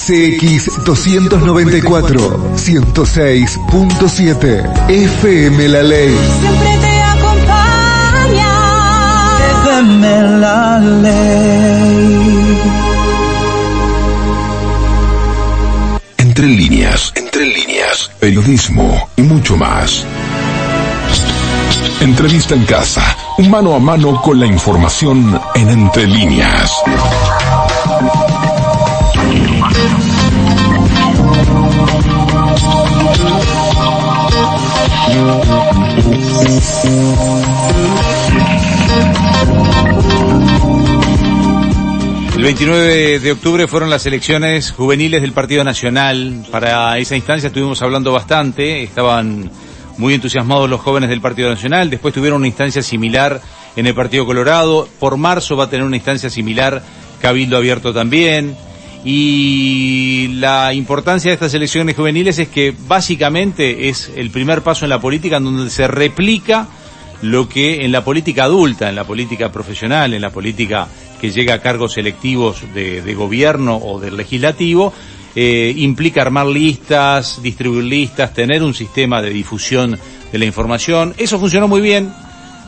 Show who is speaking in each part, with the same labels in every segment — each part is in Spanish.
Speaker 1: CX294 106.7 FM La Ley.
Speaker 2: Siempre te acompaña.
Speaker 3: FM La Ley.
Speaker 4: Entre líneas, entre líneas, periodismo y mucho más. Entrevista en casa, mano a mano con la información en Entre líneas.
Speaker 5: El 29 de octubre fueron las elecciones juveniles del Partido Nacional. Para esa instancia estuvimos hablando bastante, estaban muy entusiasmados los jóvenes del Partido Nacional, después tuvieron una instancia similar en el Partido Colorado, por marzo va a tener una instancia similar Cabildo Abierto también, y la importancia de estas elecciones juveniles es que básicamente es el primer paso en la política en donde se replica lo que en la política adulta, en la política profesional, en la política que llega a cargos selectivos de, de gobierno o del legislativo, eh, implica armar listas, distribuir listas, tener un sistema de difusión de la información. Eso funcionó muy bien,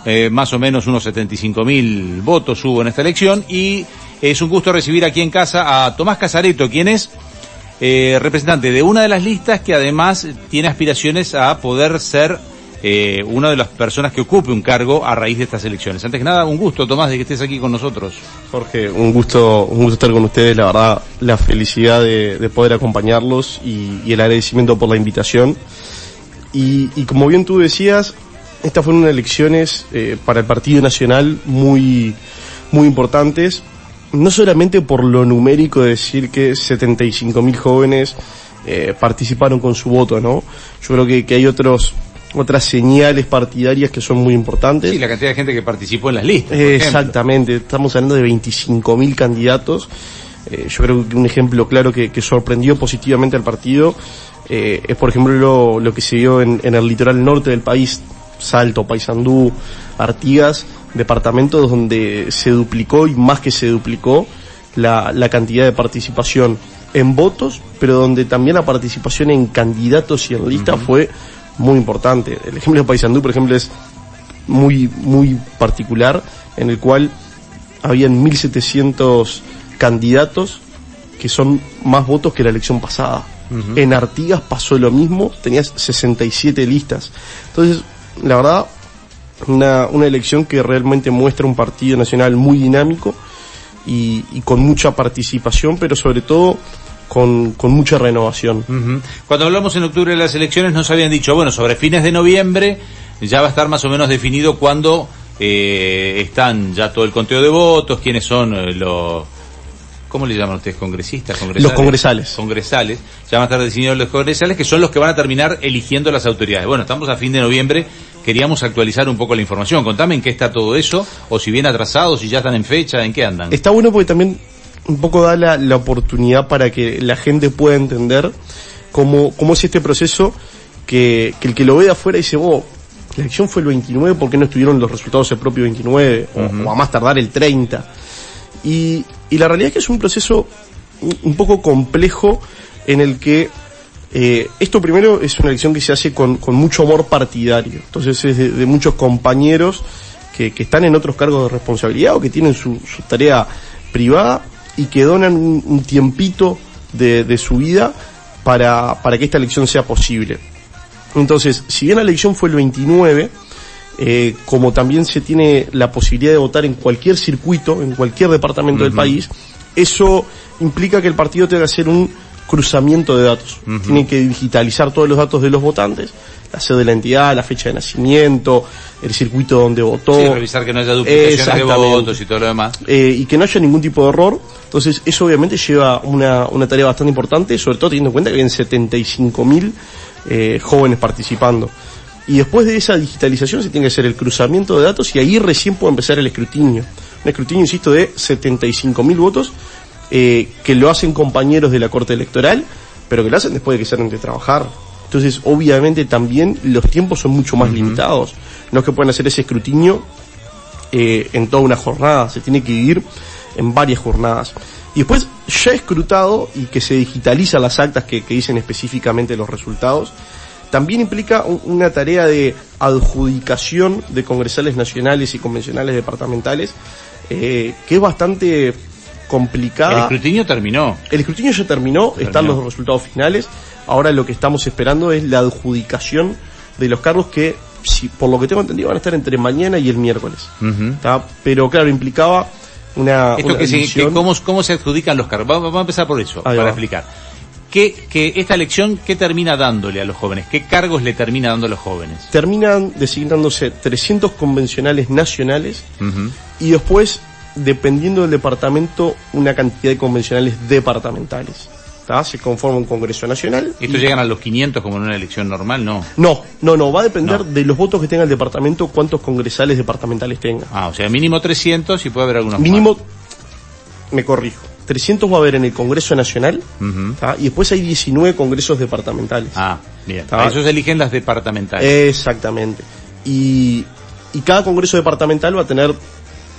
Speaker 5: eh, más o menos unos 75 mil votos hubo en esta elección y es un gusto recibir aquí en casa a Tomás Casareto, quien es eh, representante de una de las listas que además tiene aspiraciones a poder ser eh, una de las personas que ocupe un cargo a raíz de estas elecciones. Antes que nada, un gusto, Tomás, de que estés aquí con nosotros.
Speaker 6: Jorge, un gusto, un gusto estar con ustedes, la verdad, la felicidad de, de poder acompañarlos y, el agradecimiento por la invitación. Y, como bien tú decías, estas fueron elecciones eh, para el Partido Nacional muy, muy importantes, no solamente por lo numérico de decir que 75.000 jóvenes eh, participaron con su voto, ¿no? Yo creo que, que hay otros otras señales partidarias que son muy importantes.
Speaker 5: Sí, la cantidad de gente que participó en las listas.
Speaker 6: Eh, exactamente, estamos hablando de 25.000 candidatos. Eh, yo creo que un ejemplo claro que, que sorprendió positivamente al partido eh, es, por ejemplo, lo, lo, que se vio en, en el litoral norte del país, Salto, Paysandú, Artigas, departamentos donde se duplicó y más que se duplicó la, la cantidad de participación en votos, pero donde también la participación en candidatos y en listas uh -huh. fue muy importante. El ejemplo de Paysandú, por ejemplo, es muy, muy particular, en el cual habían 1700 candidatos que son más votos que la elección pasada. Uh -huh. En Artigas pasó lo mismo, tenías 67 listas. Entonces, la verdad, una, una elección que realmente muestra un partido nacional muy dinámico y, y con mucha participación, pero sobre todo con, con mucha renovación.
Speaker 5: Cuando hablamos en octubre de las elecciones nos habían dicho, bueno, sobre fines de noviembre ya va a estar más o menos definido cuándo eh, están ya todo el conteo de votos, quiénes son eh, los... ¿Cómo le llaman ustedes? ¿Congresistas?
Speaker 6: ¿Congresales? Los congresales.
Speaker 5: Congresales. Ya van a estar definidos los congresales, que son los que van a terminar eligiendo las autoridades. Bueno, estamos a fin de noviembre, queríamos actualizar un poco la información. Contame en qué está todo eso, o si bien atrasados, si ya están en fecha, en qué andan.
Speaker 6: Está bueno porque también un poco da la, la oportunidad para que la gente pueda entender cómo, cómo es este proceso que, que el que lo ve de afuera dice, oh, la elección fue el 29, ¿por qué no estuvieron los resultados el propio 29? Uh -huh. o, o, a más tardar el 30. Y, y la realidad es que es un proceso un, poco complejo en el que eh, esto primero es una elección que se hace con, con mucho amor partidario. Entonces es de, de muchos compañeros que, que, están en otros cargos de responsabilidad o que tienen su, su tarea privada y que donan un, un tiempito de, de, su vida para, para que esta elección sea posible. Entonces, si bien la elección fue el 29, eh, como también se tiene la posibilidad de votar en cualquier circuito, en cualquier departamento uh -huh. del país, eso implica que el partido tenga que hacer un cruzamiento de datos. Uh -huh. Tiene que digitalizar todos los datos de los votantes, la sede de la entidad, la fecha de nacimiento, el circuito donde votó.
Speaker 5: Sí, revisar que no haya duplicaciones de votos y todo lo demás.
Speaker 6: Eh, y que no haya ningún tipo de error. Entonces, eso obviamente lleva una, una tarea bastante importante, sobre todo teniendo en cuenta que hay 75 mil eh, jóvenes participando. Y después de esa digitalización se tiene que hacer el cruzamiento de datos y ahí recién puede empezar el escrutinio. Un escrutinio, insisto, de 75 mil votos eh, que lo hacen compañeros de la Corte Electoral, pero que lo hacen después de que salen de trabajar. Entonces, obviamente también los tiempos son mucho más uh -huh. limitados. No es que puedan hacer ese escrutinio eh, en toda una jornada, se tiene que dividir en varias jornadas. Y después, ya escrutado y que se digitalizan las actas que, que dicen específicamente los resultados, también implica un- una tarea de adjudicación de congresales nacionales y convencionales departamentales, eh, que es bastante
Speaker 5: El
Speaker 6: complicada.
Speaker 5: escrutinio terminó.
Speaker 6: El escrutinio ya terminó, están los resultados finales. Ahora lo que estamos esperando es la adjudicación de los cargos que, si, por lo que tengo entendido, van a estar entre mañana y el miércoles. ¿tá? Pero claro, implicaba una.
Speaker 5: Esto
Speaker 6: una
Speaker 5: que, se- que
Speaker 6: división.
Speaker 5: cómo, cómo se adjudican los cargos. Vamos, vamos a empezar por eso,
Speaker 6: Ahí
Speaker 5: para
Speaker 6: va.
Speaker 5: explicar. ¿Qué, que esta elección, ¿qué termina dándole a los jóvenes? ¿Qué cargos le termina dando a los jóvenes?
Speaker 6: Terminan designándose 300 convencionales nacionales y después, dependiendo del departamento, una cantidad de convencionales departamentales. ¿tá? Se conforma un Congreso Nacional.
Speaker 5: ¿Estos
Speaker 6: y-
Speaker 5: llegan a los 500 como en una elección normal? No.
Speaker 6: No, no, no, va a depender
Speaker 5: No.
Speaker 6: de los votos que tenga el departamento, cuántos congresales departamentales tenga.
Speaker 5: Ah, o sea, mínimo 300 y puede haber algunos
Speaker 6: Mínimo, me corrijo, 300 va a haber en el Congreso Nacional y después hay 19 congresos departamentales.
Speaker 5: Ah, bien.
Speaker 6: Ah.
Speaker 5: A esos eligen las departamentales.
Speaker 6: Exactamente. Y, y cada Congreso departamental va a tener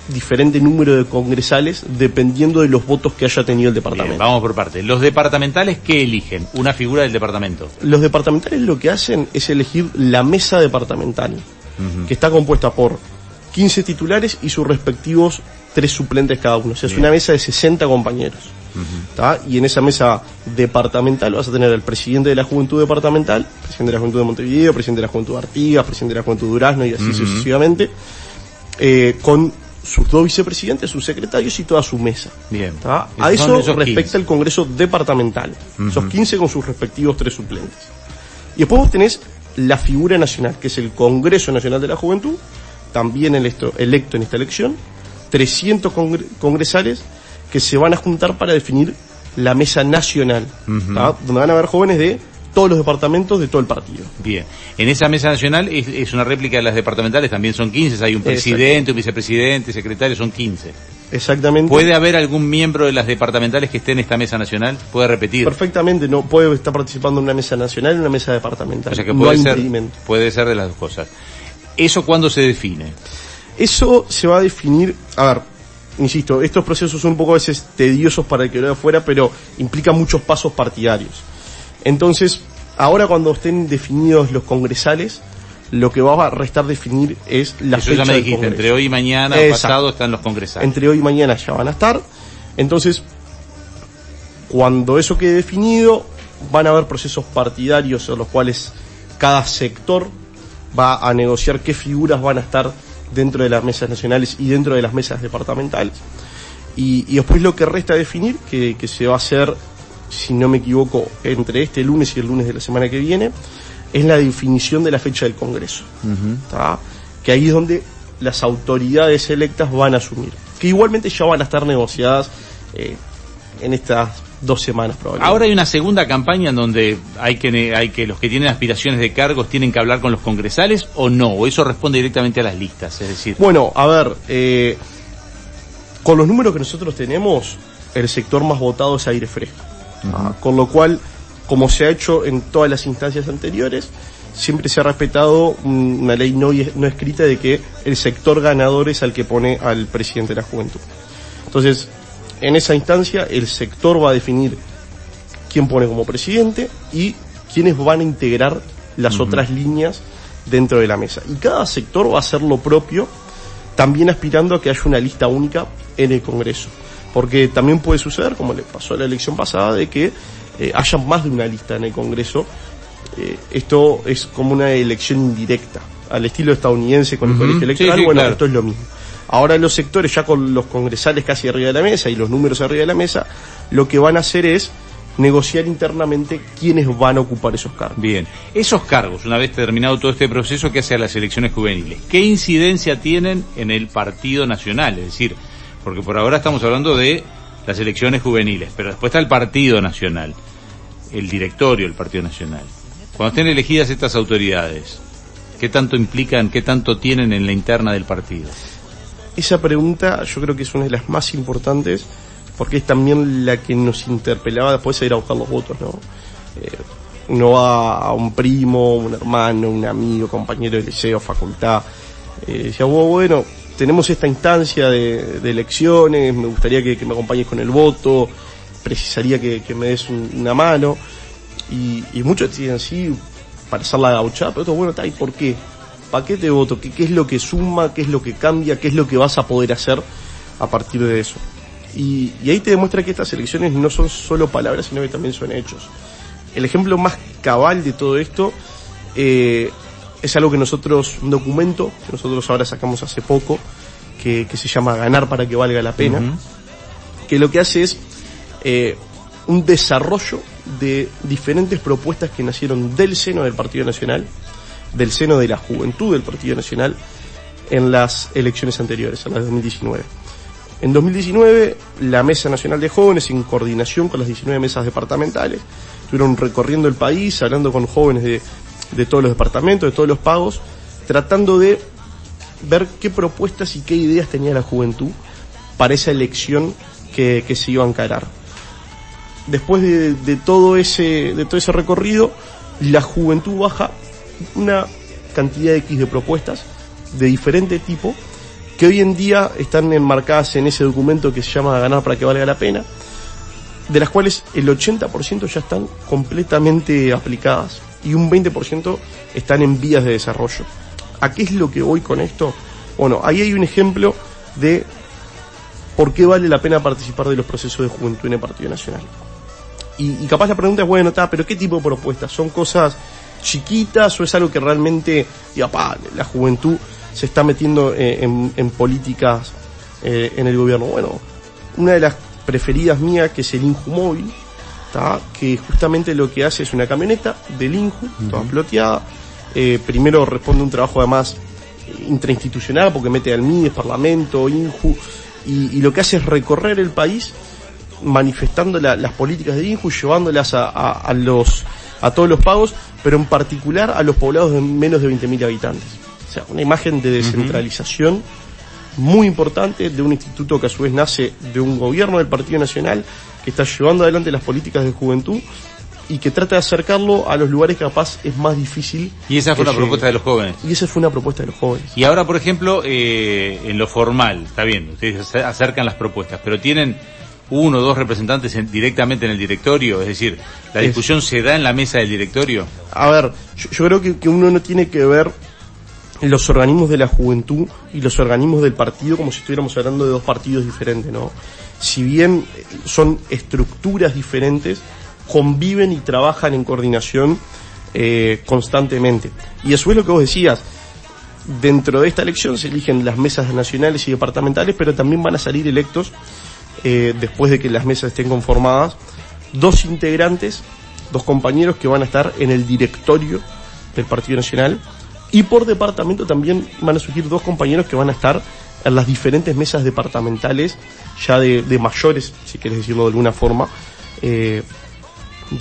Speaker 6: diferente número de congresales dependiendo de los votos que haya tenido el
Speaker 5: Bien,
Speaker 6: departamento.
Speaker 5: vamos por partes. Los departamentales, ¿qué eligen? Una figura del departamento.
Speaker 6: Los departamentales lo que hacen es elegir la mesa departamental, que está compuesta por 15 titulares y sus respectivos tres suplentes cada uno. O sea, es una mesa de 60 compañeros. ¿tá? Y en esa mesa departamental vas a tener al presidente de la Juventud Departamental, presidente de la Juventud de Montevideo, presidente de la Juventud de Artigas, presidente de la Juventud de Durazno y así sucesivamente, eh, con sus dos vicepresidentes, sus secretarios y toda su mesa.
Speaker 5: Bien.
Speaker 6: A eso respecta
Speaker 5: 15.
Speaker 6: el Congreso Departamental. Esos 15 con sus respectivos tres suplentes. Y después vos tenés la figura nacional, que es el Congreso Nacional de la Juventud, también electo, electo en esta elección, 300 congre- congresales que se van a juntar para definir la mesa nacional, ¿tá? donde van a haber jóvenes de todos los departamentos de todo el partido.
Speaker 5: Bien. En esa mesa nacional es, es una réplica de las departamentales, también son 15. Hay un presidente, un vicepresidente, secretario, son 15.
Speaker 6: Exactamente.
Speaker 5: ¿Puede haber algún miembro de las departamentales que esté en esta mesa nacional? ¿Puede repetir?
Speaker 6: Perfectamente, no puede estar participando en una mesa nacional y una mesa departamental.
Speaker 5: O sea que puede ser, puede ser de las dos cosas. ¿Eso cuándo se define?
Speaker 6: Eso se va a definir, a ver, insisto, estos procesos son un poco a veces tediosos para el que lo de afuera, pero implica muchos pasos partidarios. Entonces, ahora cuando estén definidos los congresales, lo que va a restar definir es la
Speaker 5: Eso
Speaker 6: fecha
Speaker 5: ya me dijiste, entre hoy y mañana
Speaker 6: Exacto.
Speaker 5: pasado están los congresales.
Speaker 6: Entre hoy y mañana ya van a estar. Entonces, cuando eso quede definido, van a haber procesos partidarios en los cuales cada sector va a negociar qué figuras van a estar dentro de las mesas nacionales y dentro de las mesas departamentales. Y, y después lo que resta definir, que, que se va a hacer, si no me equivoco, entre este lunes y el lunes de la semana que viene, es la definición de la fecha del Congreso. Que ahí es donde las autoridades electas van a asumir. Que igualmente ya van a estar negociadas eh, en estas dos semanas probablemente.
Speaker 5: Ahora hay una segunda campaña en donde hay que, hay que los que tienen aspiraciones de cargos tienen que hablar con los congresales o no, o eso responde directamente a las listas, es decir,
Speaker 6: Bueno, a ver, eh, con los números que nosotros tenemos, el sector más votado es aire fresco. Con lo cual, como se ha hecho en todas las instancias anteriores, siempre se ha respetado un- una ley no, no escrita de que el sector ganador es al que pone al presidente de la juventud. Entonces, en esa instancia, el sector va a definir quién pone como presidente y quiénes van a integrar las otras líneas dentro de la mesa. Y cada sector va a hacer lo propio, también aspirando a que haya una lista única en el Congreso. Porque también puede suceder, como le pasó a la elección pasada, de que eh, haya más de una lista en el Congreso. Eh, esto es como una elección indirecta, al estilo estadounidense con el colegio electoral.
Speaker 5: Sí, sí,
Speaker 6: bueno,
Speaker 5: claro.
Speaker 6: esto es lo mismo. Ahora los sectores, ya con los congresales casi arriba de la mesa y los números arriba de la mesa, lo que van a hacer es negociar internamente quiénes van a ocupar esos cargos.
Speaker 5: bien, esos cargos, una vez terminado todo este proceso que hace a las elecciones juveniles, ¿qué incidencia tienen en el Partido Nacional? Es decir, porque por ahora estamos hablando de las elecciones juveniles, pero después está el Partido Nacional, el directorio del Partido Nacional. Cuando estén elegidas estas autoridades, ¿qué tanto implican, qué tanto tienen en la interna del partido?
Speaker 6: Esa pregunta yo creo que es una de las más importantes porque es también la que nos interpelaba después de ir a buscar los votos, ¿no? Eh, uno va a un primo, un hermano, un amigo, compañero de liceo, facultad, eh, decía, "Oh, bueno, tenemos esta instancia de, elecciones, me gustaría que, me acompañes con el voto, precisaría que, me des un- una mano. Y, y muchos dicen sí, para hacer la gauchada, pero otros, bueno, está, ¿y por qué? ¿Para qué te voto? ¿Qué, ¿Qué es lo que suma? ¿Qué es lo que cambia? ¿Qué es lo que vas a poder hacer a partir de eso? Y, y ahí te demuestra que estas elecciones no son solo palabras, sino que también son hechos. El ejemplo más cabal de todo esto eh, es algo que nosotros, un documento que nosotros ahora sacamos hace poco, que, que se llama Ganar para que valga la pena, que lo que hace es eh, un desarrollo de diferentes propuestas que nacieron del seno del Partido Nacional, del seno de la juventud del Partido Nacional, en las elecciones anteriores, en las de 2019. En 2019, la Mesa Nacional de Jóvenes, en coordinación con las 19 mesas departamentales, estuvieron recorriendo el país, hablando con jóvenes de, de todos los departamentos, de todos los pagos, tratando de ver qué propuestas y qué ideas tenía la juventud para esa elección que, se iba a encarar. Después de, de todo ese, de todo ese recorrido, la juventud baja una cantidad X de propuestas de diferente tipo que hoy en día están enmarcadas en ese documento que se llama Ganar para que valga la pena, de las cuales el 80% ya están completamente aplicadas y un 20% están en vías de desarrollo. ¿A qué es lo que voy con esto? Bueno, ahí hay un ejemplo de por qué vale la pena participar de los procesos de juventud en el Partido Nacional. Y, y capaz la pregunta es, bueno, está, pero ¿qué tipo de propuestas? ¿Son cosas chiquitas o es algo que realmente, diga, pa, la juventud se está metiendo eh, en, en políticas eh, en el gobierno? Bueno, una de las preferidas mías, que es el Inju Móvil, ¿tá? que justamente lo que hace es una camioneta del Inju, toda ploteada. Eh, primero responde a un trabajo además intrainstitucional, porque mete al MIDES, Parlamento, Inju, y, y lo que hace es recorrer el país manifestando la- las políticas de Inju, llevándolas a, a- a los a todos los pagos, pero en particular a los poblados de menos de 20.000 habitantes. O sea, una imagen de descentralización muy importante de un instituto que a su vez nace de un gobierno del Partido Nacional que está llevando adelante las políticas de juventud y que trata de acercarlo a los lugares que capaz es más difícil.
Speaker 5: Y esa fue una
Speaker 6: llegue.
Speaker 5: propuesta de los jóvenes.
Speaker 6: Y esa fue una propuesta de los jóvenes.
Speaker 5: Y ahora, por ejemplo, eh, en lo formal, está bien, ustedes acer- acercan las propuestas, pero tienen uno o dos representantes en- directamente en el directorio, es decir, la
Speaker 6: Es-
Speaker 5: discusión se da en la mesa del directorio.
Speaker 6: A ver, yo, yo creo que, que uno no tiene que ver los organismos de la juventud y los organismos del partido como si estuviéramos hablando de dos partidos diferentes, ¿no? Si bien son estructuras diferentes, conviven y trabajan en coordinación eh, constantemente. Y eso es lo que vos decías. Dentro de esta elección se eligen las mesas nacionales y departamentales, pero también van a salir electos, eh, después de que las mesas estén conformadas, dos integrantes, dos compañeros que van a estar en el directorio del Partido Nacional y por departamento también van a surgir dos compañeros que van a estar en las diferentes mesas departamentales ya de, mayores, si quieres decirlo de alguna forma, eh,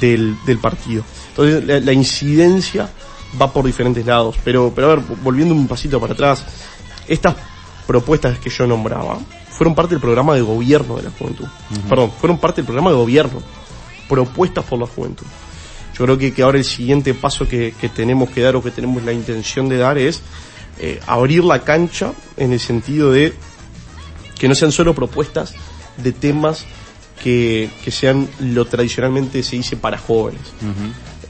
Speaker 6: del, del partido. Entonces la, la incidencia va por diferentes lados. Pero, pero a ver, volviendo un pasito para atrás, estas propuestas que yo nombraba fueron parte del programa de gobierno de la juventud. Perdón, fueron parte del programa de gobierno. Propuestas por la juventud. Yo creo que, que ahora el siguiente paso que, que tenemos que dar o que tenemos la intención de dar es eh, abrir la cancha en el sentido de que no sean solo propuestas de temas que, que sean lo tradicionalmente se dice para jóvenes.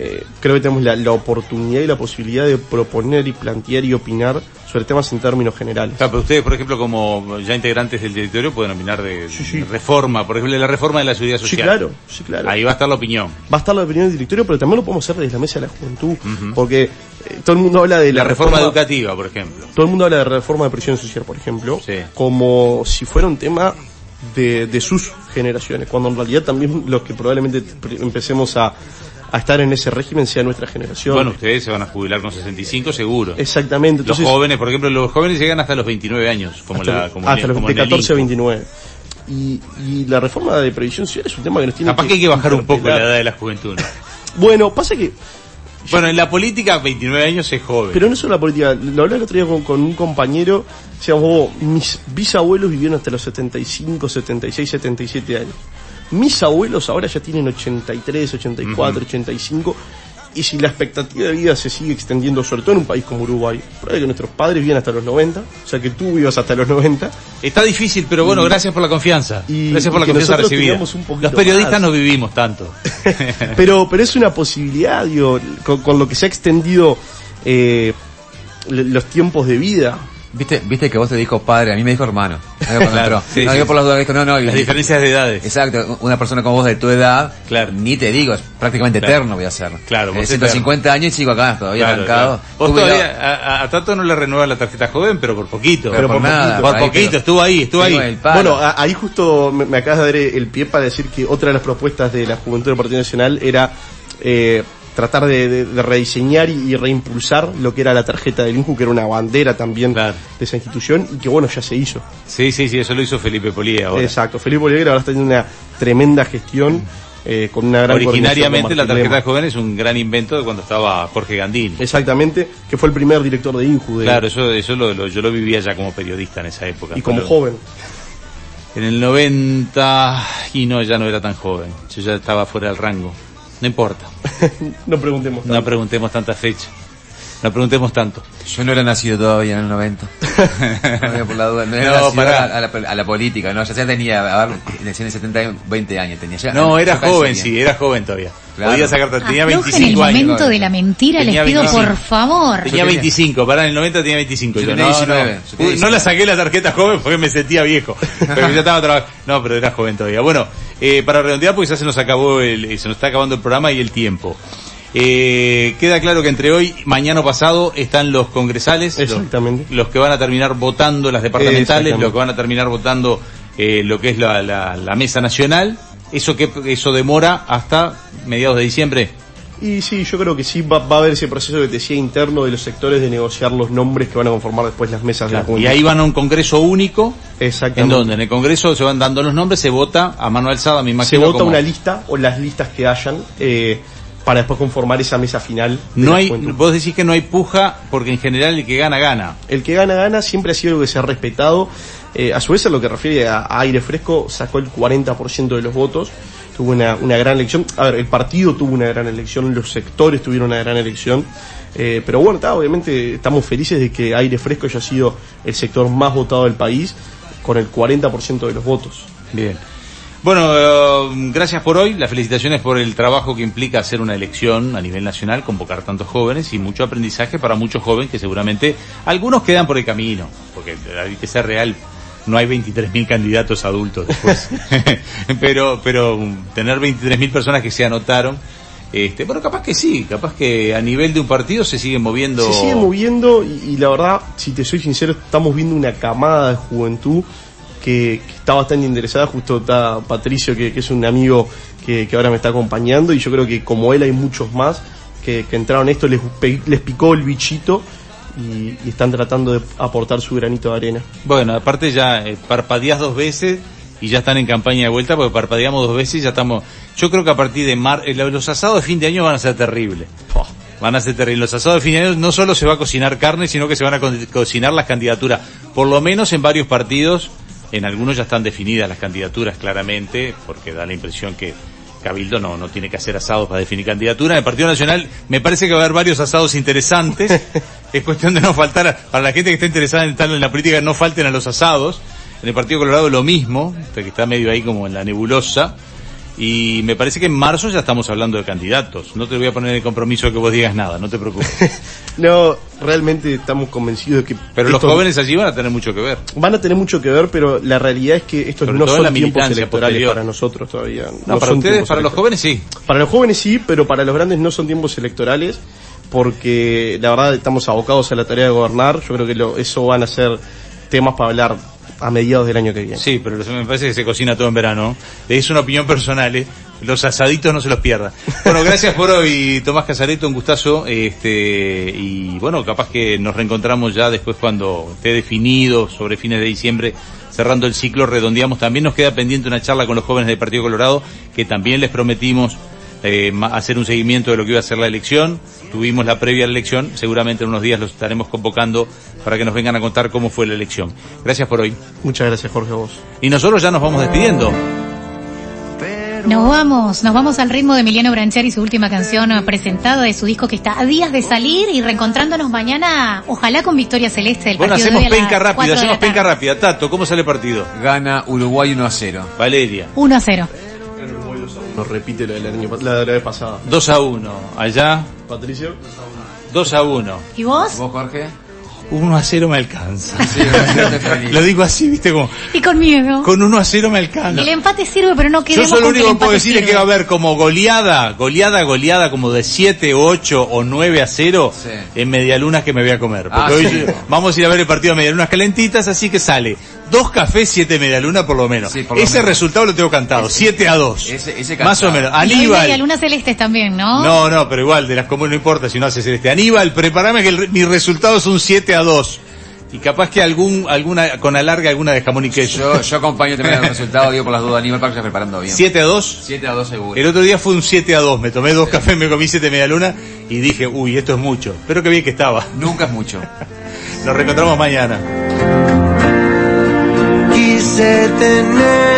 Speaker 6: Eh, creo que tenemos la, la oportunidad y la posibilidad de proponer y plantear y opinar sobre temas en términos generales.
Speaker 5: Claro, pero ustedes, por ejemplo, como ya integrantes del directorio, pueden opinar de,
Speaker 6: Sí, sí.
Speaker 5: de reforma, por ejemplo, de la reforma de la seguridad
Speaker 6: Sí,
Speaker 5: social.
Speaker 6: claro, sí, claro.
Speaker 5: Ahí va a estar la opinión.
Speaker 6: Va a estar la opinión del directorio, pero también lo podemos hacer desde la mesa de la juventud, porque eh, todo el mundo habla de
Speaker 5: La,
Speaker 6: la,
Speaker 5: reforma, educativa, por ejemplo.
Speaker 6: todo el mundo habla de reforma de presión social, por ejemplo,
Speaker 5: Sí.
Speaker 6: como si fuera un tema de, de sus generaciones, cuando en realidad también los que probablemente pr- empecemos a, a estar en ese régimen sea nuestra generación.
Speaker 5: Bueno, ustedes se van a jubilar con 65 seguro.
Speaker 6: Exactamente.
Speaker 5: Los jóvenes, por ejemplo, los jóvenes llegan hasta los 29 años, como
Speaker 6: hasta,
Speaker 5: la, como
Speaker 6: hasta los de
Speaker 5: en el
Speaker 6: 14 a
Speaker 5: INCU.
Speaker 6: 29. Y, y la reforma de previsión social es un tema que nos tiene
Speaker 5: Capaz que hay que bajar un poco la edad de la juventud. ¿no?
Speaker 6: Bueno, pasa que
Speaker 5: Bueno, en la política 29 años es joven.
Speaker 6: Pero no solo la política, lo hablé el otro día con, con un compañero, decíamos, "Oh, mis bisabuelos vivieron hasta los 75, 76, 77 años. Mis abuelos ahora ya tienen 83, 84, 85 Y si la expectativa de vida se sigue extendiendo, sobre todo en un país como Uruguay, probable que nuestros padres viven hasta los 90, o sea que tú vivas hasta los 90.
Speaker 5: Está difícil, pero bueno, gracias por la confianza.
Speaker 6: y-
Speaker 5: gracias por
Speaker 6: y
Speaker 5: la confianza recibida.
Speaker 6: tengamos un poquito
Speaker 5: Los periodistas
Speaker 6: más.
Speaker 5: no vivimos tanto.
Speaker 6: pero, pero es una posibilidad, digo, con, con lo que se ha extendido eh, los tiempos de vida.
Speaker 7: Viste, viste que vos te dijo padre, a mí me dijo hermano.
Speaker 5: Claro, sí,
Speaker 7: No,
Speaker 5: sí,
Speaker 7: yo por las dudas no, no.
Speaker 5: Las diferencias de edades.
Speaker 7: Exacto, una persona como vos de tu edad,
Speaker 5: Claro.
Speaker 7: ni te digo, es prácticamente
Speaker 5: Claro.
Speaker 7: eterno voy a ser.
Speaker 5: Claro,
Speaker 7: Eh,
Speaker 5: vos
Speaker 7: 150 años y sigo acá, todavía
Speaker 5: Claro,
Speaker 7: arrancado.
Speaker 5: claro. Vos
Speaker 7: Tuve
Speaker 5: todavía, a, a- a Tato no le renueva la tarjeta joven, pero por poquito.
Speaker 7: Pero por nada,
Speaker 5: Por
Speaker 7: por ahí,
Speaker 5: poquito,
Speaker 7: pero-
Speaker 5: estuvo ahí, estuvo ahí.
Speaker 7: Tengo.
Speaker 6: Bueno, a- ahí justo me, me acabas de dar el pie para decir que otra de las propuestas de la Juventud del Partido Nacional era eh, tratar de, de- de rediseñar y, y reimpulsar lo que era la tarjeta del INJU, que era una bandera también
Speaker 5: Claro.
Speaker 6: de esa institución, y que bueno, ya se hizo.
Speaker 5: Sí, sí, sí, eso lo hizo Felipe Polía ahora.
Speaker 6: Exacto, Felipe Oliveira ahora está teniendo una tremenda gestión eh, con una gran
Speaker 5: Originariamente la tarjeta
Speaker 6: Martín
Speaker 5: joven es un gran invento de cuando estaba Jorge Gandini.
Speaker 6: Exactamente, que fue el primer director de INJU de-
Speaker 5: Claro, eso, eso lo, lo- yo lo vivía ya como periodista en esa época.
Speaker 6: y como
Speaker 5: Pero
Speaker 6: joven.
Speaker 5: En el 90, y no, ya no era tan joven. Yo ya estaba fuera del rango. No importa.
Speaker 6: no preguntemos.
Speaker 5: No preguntemos tantas fechas. No preguntemos tanto.
Speaker 7: Yo no era nacido todavía en el 90. No, por la duda, no era
Speaker 5: No, pará.
Speaker 7: a, a la, a la política, no, ya ya tenía, a ver, elecciones 70, y 20 años tenía. Ya,
Speaker 5: No, era joven,
Speaker 7: tenía.
Speaker 5: sí, era joven todavía.
Speaker 7: Claro.
Speaker 5: Podía sacar, tenía
Speaker 2: Aflojen
Speaker 5: 25
Speaker 2: el
Speaker 5: años.
Speaker 2: momento de la mentira,
Speaker 5: Tenía
Speaker 2: les pido
Speaker 5: 25.
Speaker 2: por favor.
Speaker 5: Tenía
Speaker 7: tenía-
Speaker 5: 25, para en el 90 tenía 25.
Speaker 7: Yo
Speaker 5: Yo,
Speaker 7: tenía
Speaker 5: no,
Speaker 7: 19,
Speaker 5: no.
Speaker 7: yo tenía
Speaker 5: Uy, no la
Speaker 7: 19.
Speaker 5: saqué la tarjeta joven porque me sentía viejo. Pero ya estaba trabajando. No, pero era joven todavía. Bueno, eh, para redondear porque ya se nos acabó el, eh, se nos está acabando el programa y el tiempo. Eh, queda claro que entre hoy y mañana pasado están los congresales, los-
Speaker 6: Exactamente.
Speaker 5: Los, que van a terminar votando las departamentales, los que van a terminar votando eh, lo que es la, la- la mesa nacional. Eso que eso demora hasta mediados de diciembre.
Speaker 6: Y sí, yo creo que sí va, va a haber ese proceso que te decía interno de los sectores de negociar los nombres que van a conformar después las mesas de la
Speaker 5: Y
Speaker 6: Juventud.
Speaker 5: ahí van a un congreso único. ¿En
Speaker 6: Exactamente.
Speaker 5: donde En el congreso se van dando los nombres, se vota a mano alzada, me
Speaker 6: Se
Speaker 5: imagino.
Speaker 6: vota
Speaker 5: como-
Speaker 6: una lista o las listas que hayan eh, para después conformar esa mesa final.
Speaker 5: No hay,
Speaker 6: Juventud.
Speaker 5: vos decís que no hay puja porque en general el que gana, gana.
Speaker 6: El que gana, gana, siempre ha sido algo que se ha respetado. Eh, a su vez, a lo que refiere a, a aire fresco, sacó el 40% de los votos. Tuvo una, una gran elección. A ver, el partido tuvo una gran elección, los sectores tuvieron una gran elección. Eh, pero bueno, está, obviamente estamos felices de que aire fresco haya sido el sector más votado del país, con el 40% de los votos.
Speaker 5: Bien. Bueno, eh, gracias por hoy. Las felicitaciones por el trabajo que implica hacer una elección a nivel nacional, convocar tantos jóvenes y mucho aprendizaje para muchos jóvenes que seguramente algunos quedan por el camino, porque hay que ser real. No hay 23.000 candidatos adultos después. pero, pero tener 23.000 personas que se anotaron, este, bueno, capaz que sí, capaz que a nivel de un partido se sigue moviendo.
Speaker 6: Se sigue moviendo y, y la verdad, si te soy sincero, estamos viendo una camada de juventud que, que está bastante interesada. Justo está Patricio, que, que es un amigo que, que ahora me está acompañando y yo creo que como él hay muchos más que, que entraron esto, les, les picó el bichito y, y están tratando de aportar su granito de arena.
Speaker 5: Bueno, aparte ya eh, parpadeás dos veces y ya están en campaña de vuelta porque parpadeamos dos veces y ya estamos. Yo creo que a partir de mar, eh, los asados de fin de año van a ser terribles. Van a ser terribles. Los asados de fin de año no solo se va a cocinar carne, sino que se van a co- cocinar las candidaturas. Por lo menos en varios partidos, en algunos ya están definidas las candidaturas claramente, porque da la impresión que Cabildo no, no tiene que hacer asados para definir candidatura. En el Partido Nacional me parece que va a haber varios asados interesantes. es cuestión de no faltar, para la gente que está interesada en estar en la política, no falten a los asados. En el Partido Colorado lo mismo, que está medio ahí como en la nebulosa. Y me parece que en marzo ya estamos hablando de candidatos. No te voy a poner el compromiso de que vos digas nada, no te preocupes.
Speaker 6: No, realmente estamos convencidos de que...
Speaker 5: Pero los jóvenes allí van a tener mucho que ver.
Speaker 6: Van a tener mucho que ver, pero la realidad es que estos
Speaker 5: Sobre
Speaker 6: no
Speaker 5: en la
Speaker 6: son tiempos electorales
Speaker 5: posterior.
Speaker 6: para nosotros todavía.
Speaker 5: No, para
Speaker 6: son
Speaker 5: ustedes, para los jóvenes sí.
Speaker 6: Para los jóvenes sí, pero para los grandes no son tiempos electorales, porque la verdad estamos abocados a la tarea de gobernar. Yo creo que lo- eso van a ser temas para hablar a mediados del año que viene.
Speaker 5: Sí, pero me parece que se cocina todo en verano. Es una opinión personal, ¿eh? Los asaditos no se los pierdan. Bueno, gracias por hoy, Tomás Casareto, un gustazo. Este, y bueno, capaz que nos reencontramos ya después cuando esté definido sobre fines de diciembre, cerrando el ciclo, redondeamos. También nos queda pendiente una charla con los jóvenes del Partido Colorado, que también les prometimos eh, hacer un seguimiento de lo que iba a ser la elección. Tuvimos la previa elección, seguramente en unos días los estaremos convocando para que nos vengan a contar cómo fue la elección. Gracias por hoy.
Speaker 6: Muchas gracias Jorge a vos.
Speaker 5: Y nosotros ya nos vamos despidiendo.
Speaker 8: Nos vamos, nos vamos al ritmo de Emiliano Brancheri, su última canción presentada de su disco que está a días de salir y reencontrándonos mañana, ojalá con victoria celeste del
Speaker 5: Bueno,
Speaker 8: partido de
Speaker 5: hacemos penca rápida,
Speaker 8: 4 de la
Speaker 5: hacemos penca rápida. Tato, ¿cómo sale el partido?
Speaker 7: Gana Uruguay 1 a 0.
Speaker 5: Valeria.
Speaker 8: 1 a 0.
Speaker 6: Nos repite lo del año la de la vez pasada.
Speaker 5: 2 a 1. Allá,
Speaker 6: Patricio.
Speaker 5: 2 a 1.
Speaker 8: ¿Y vos?
Speaker 7: ¿Vos, Jorge?
Speaker 5: 1 a 0 me alcanza.
Speaker 7: Sí.
Speaker 5: Lo digo así, viste, como
Speaker 8: Y con miedo.
Speaker 5: con 1 a 0 me alcanza.
Speaker 8: El empate sirve, pero no
Speaker 5: Yo
Speaker 8: queremos
Speaker 5: solo lo único que puedo decir es que va a
Speaker 8: sirve.
Speaker 5: haber como goleada, goleada, goleada, como de 7, 8 o 9 a 0
Speaker 7: Sí.
Speaker 5: en medialunas que me voy a comer. Porque
Speaker 7: Ah,
Speaker 5: hoy
Speaker 7: sí.
Speaker 5: vamos a ir a ver el partido de medialunas calentitas, así que sale dos cafés, 7 medialunas por lo menos.
Speaker 7: Sí, por lo
Speaker 5: Ese
Speaker 7: menos.
Speaker 5: resultado lo tengo cantado, 7 a 2.
Speaker 7: Ese- ese
Speaker 5: Más o menos.
Speaker 8: Y
Speaker 5: Aníbal.
Speaker 8: medialunas celestes también, ¿no?
Speaker 5: No, no, pero igual, de las comunes no importa si no haces este. Aníbal, prepárame que el- mi resultado es un 7 a 2. Y capaz que algún, alguna, con alarga alguna de jamón y queso.
Speaker 7: Yo, yo acompaño también el resultado, digo por las dudas, Aníbal, para que se preparando bien.
Speaker 5: 7 a 2.
Speaker 7: 7 a 2 seguro.
Speaker 5: El otro día fue un 7 a 2, me tomé dos cafés, me comí 7 media luna y dije, uy, esto es mucho. Pero qué bien que estaba.
Speaker 7: Nunca es mucho.
Speaker 5: Nos reencontramos mañana.
Speaker 3: Quise tener